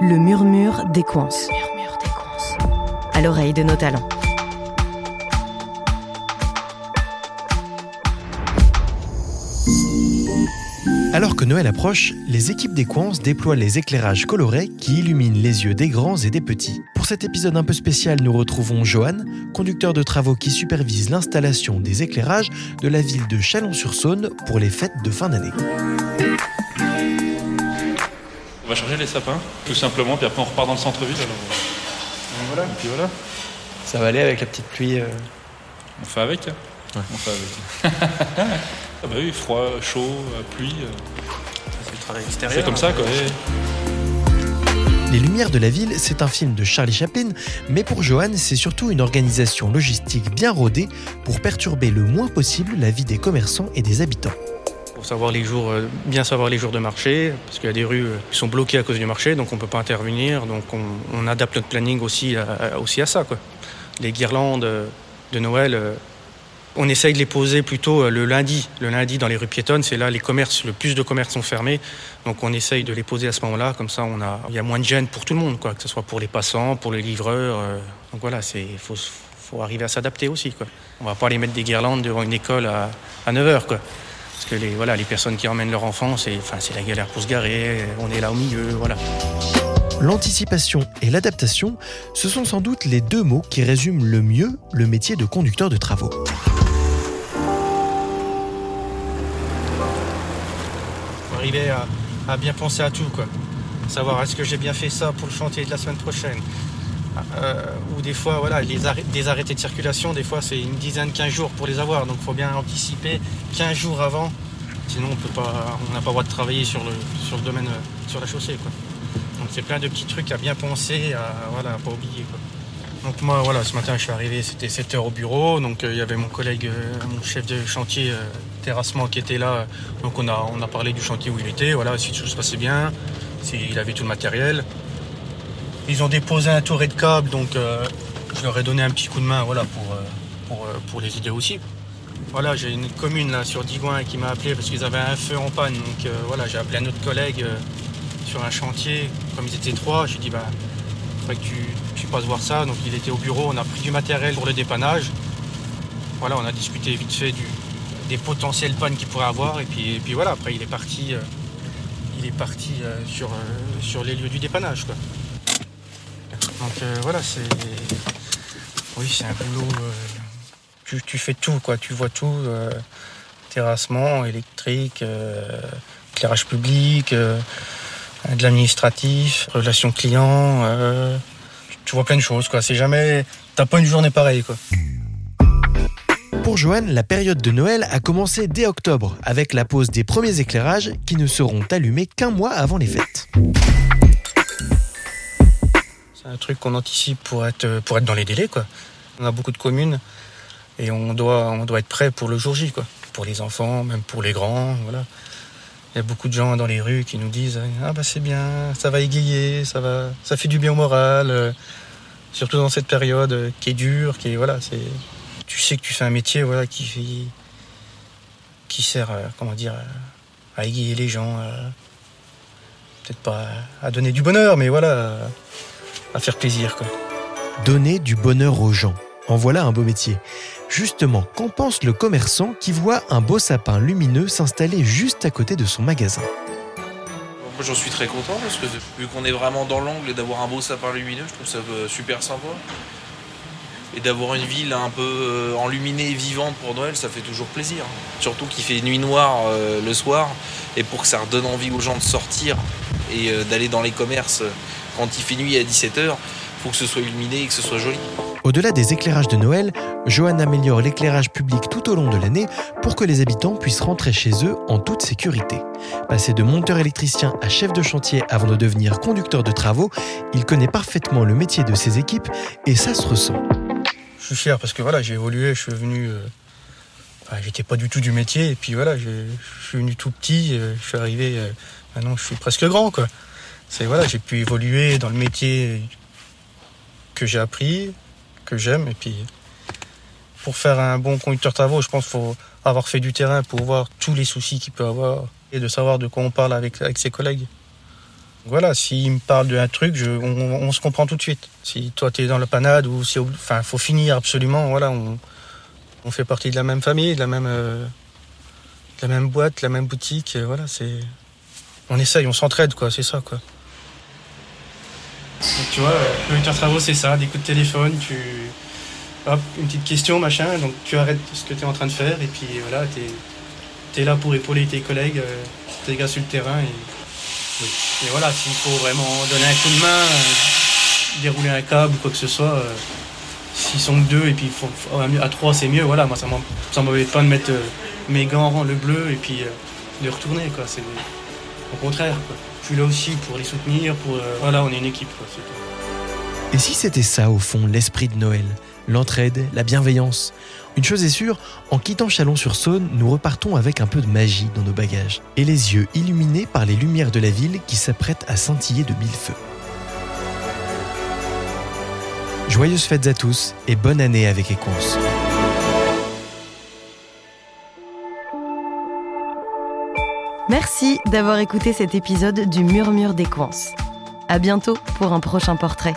Le murmure des coins. À l'oreille de nos talents. Alors que Noël approche, les équipes des Coins déploient les éclairages colorés qui illuminent les yeux des grands et des petits. Pour cet épisode un peu spécial, nous retrouvons Johan, conducteur de travaux qui supervise l'installation des éclairages de la ville de Chalon-sur-Saône pour les fêtes de fin d'année. On va changer les sapins, tout simplement, puis après on repart dans le centre-ville. Alors... Voilà, et puis voilà. Ça va aller avec la petite pluie. euh. On fait avec. hein. On fait avec. ah bah oui, froid, chaud, euh, pluie. euh, C'est le travail extérieur. C'est comme ça, quoi. Les Lumières de la ville, c'est un film de Charlie Chaplin, mais pour Johan, c'est surtout une organisation logistique bien rodée pour perturber le moins possible la vie des commerçants et des habitants. Pour savoir euh, bien savoir les jours de marché, parce qu'il y a des rues euh, qui sont bloquées à cause du marché, donc on ne peut pas intervenir. Donc on, adapte notre planning aussi à, aussi à ça. Quoi. Les guirlandes euh, de Noël, on essaye de les poser plutôt le lundi. Le lundi dans les rues piétonnes, c'est là les commerces, le plus de commerces sont fermés. Donc on essaye de les poser à ce moment-là, comme ça on a, il y a moins de gêne pour tout le monde, quoi, que ce soit pour les passants, pour les livreurs. donc voilà, il faut, faut arriver à s'adapter aussi. Quoi. On va pas aller mettre des guirlandes devant une école à, à 9h. Quoi. Parce que les, voilà, les personnes qui emmènent leur enfant, c'est enfin, c'est la galère pour se garer, on est là au milieu, voilà. L'anticipation et l'adaptation, ce sont sans doute les deux mots qui résument le mieux le métier de conducteur de travaux. Faut arriver à, à bien penser à tout, quoi. Savoir est-ce que j'ai bien fait ça pour le chantier de la semaine prochaine? Euh, ou des fois, voilà, les des arrêtés de circulation, des fois c'est une dizaine, 15 jours pour les avoir. Donc il faut bien anticiper 15 jours avant. Sinon on peut pas, on n'a pas le droit de travailler sur le, domaine, euh, sur la chaussée, quoi. Donc c'est plein de petits trucs à bien penser, à voilà, pas oublier, quoi. Donc moi, voilà, ce matin je suis arrivé, c'était 7 heures au bureau. Donc euh, il y avait mon collègue, mon chef de chantier terrassement qui était là. Donc on a, on a parlé du chantier où il était, voilà, si tout se passait bien, s'il avait tout le matériel. Ils ont déposé un touré de câble, donc euh, je leur ai donné un petit coup de main voilà, pour, euh, pour, euh, pour les aider aussi. Voilà, j'ai une commune là sur Digoin qui m'a appelé parce qu'ils avaient un feu en panne. Donc voilà, j'ai appelé un autre collègue sur un chantier. Comme ils étaient trois, j'ai dit bah faudrait que tu, tu passes voir ça. Donc il était au bureau, on a pris du matériel pour le dépannage. Voilà, on a discuté vite fait des potentielles pannes qu'il pourrait avoir. Et puis, et puis voilà, après il est parti, il est parti sur, sur les lieux du dépannage. Donc euh, voilà, c'est. Oui, c'est un boulot. euh, tu, fais tout, quoi. Tu vois tout. euh, terrassement, électrique, euh, éclairage public, de l'administratif, relations clients. tu- vois plein de choses, quoi. C'est jamais. T'as pas une journée pareille, quoi. Pour Johan, la période de Noël a commencé dès octobre, avec la pose des premiers éclairages qui ne seront allumés qu'un mois avant les fêtes. Un truc qu'on anticipe pour être, pour être dans les délais. Quoi. On a beaucoup de communes et on doit, on doit être prêt pour le jour J. Quoi. Pour les enfants, même pour les grands. Voilà. Il y a beaucoup de gens dans les rues qui nous disent Ah bah c'est bien, ça va égayer, ça, va, ça fait du bien au moral. euh, surtout dans cette période euh, qui est dure, qui est, voilà, tu sais que tu fais un métier voilà, qui, qui sert euh, comment dire, euh, à égayer les gens. euh, Peut-être pas à donner du bonheur, mais voilà, euh, à faire plaisir. Quoi. Donner du bonheur aux gens. En voilà un beau métier. Justement, qu'en pense le commerçant qui voit un beau sapin lumineux s'installer juste à côté de son magasin? Moi j'en suis très content parce que vu qu'on est vraiment dans l'angle et d'avoir un beau sapin lumineux, je trouve ça euh, super sympa. Et d'avoir une ville un peu euh, enluminée et vivante pour Noël, ça fait toujours plaisir. Surtout qu'il fait nuit noire euh, le soir et pour que ça redonne envie aux gens de sortir et d'aller dans les commerces quand il fait nuit à 17h, faut que ce soit illuminé et que ce soit joli. Au-delà des éclairages de Noël, Johan améliore l'éclairage public tout au long de l'année pour que les habitants puissent rentrer chez eux en toute sécurité. Passé de monteur électricien à chef de chantier avant de devenir conducteur de travaux, il connaît parfaitement le métier de ses équipes et ça se ressent. Je suis fier parce que voilà, j'ai évolué, je suis venu. euh, enfin, j'étais pas du tout du métier, et puis voilà, je suis venu tout petit, euh, je suis arrivé. euh, maintenant, je suis presque grand, quoi. C'est voilà, j'ai pu évoluer dans le métier que j'ai appris, que j'aime, et puis pour faire un bon conducteur travaux, je pense qu'il faut avoir fait du terrain pour voir tous les soucis qu'il peut avoir et de savoir de quoi on parle avec, avec ses collègues. Voilà, s'il me parle d'un truc, je, on, se comprend tout de suite. Si toi tu es dans le panade ou si, enfin, faut finir absolument. Voilà, on, on fait partie de la même famille, de la même, euh, de la même boîte, de la même boutique. euh, Voilà, c'est, on essaye, on s'entraide, quoi. C'est ça, quoi. Donc, tu vois, le lecteur travaux, c'est ça, des coups de téléphone, tu, hop, une petite question, machin. Donc tu arrêtes ce que tu es en train de faire et puis voilà, tu es, là pour épauler tes collègues, euh, tes gars sur le terrain. Et, voilà, s'il faut vraiment donner un coup de main, euh, dérouler un câble ou quoi que ce soit, euh, s'ils sont deux et puis à trois c'est mieux. Voilà, moi ça m'embête pas de mettre euh, mes gants, le bleu et puis euh, de retourner. Quoi. C'est, au contraire, je suis là aussi pour les soutenir. Pour, euh, voilà, on est une équipe. Et si c'était ça, au fond, l'esprit de Noël? L'entraide, la bienveillance? Une chose est sûre, en quittant Chalon-sur-Saône, nous repartons avec un peu de magie dans nos bagages et les yeux illuminés par les lumières de la ville qui s'apprêtent à scintiller de mille feux. Joyeuses fêtes à tous et bonne année avec Equance. Merci d'avoir écouté cet épisode du Murmure des Coins. À bientôt pour un prochain portrait.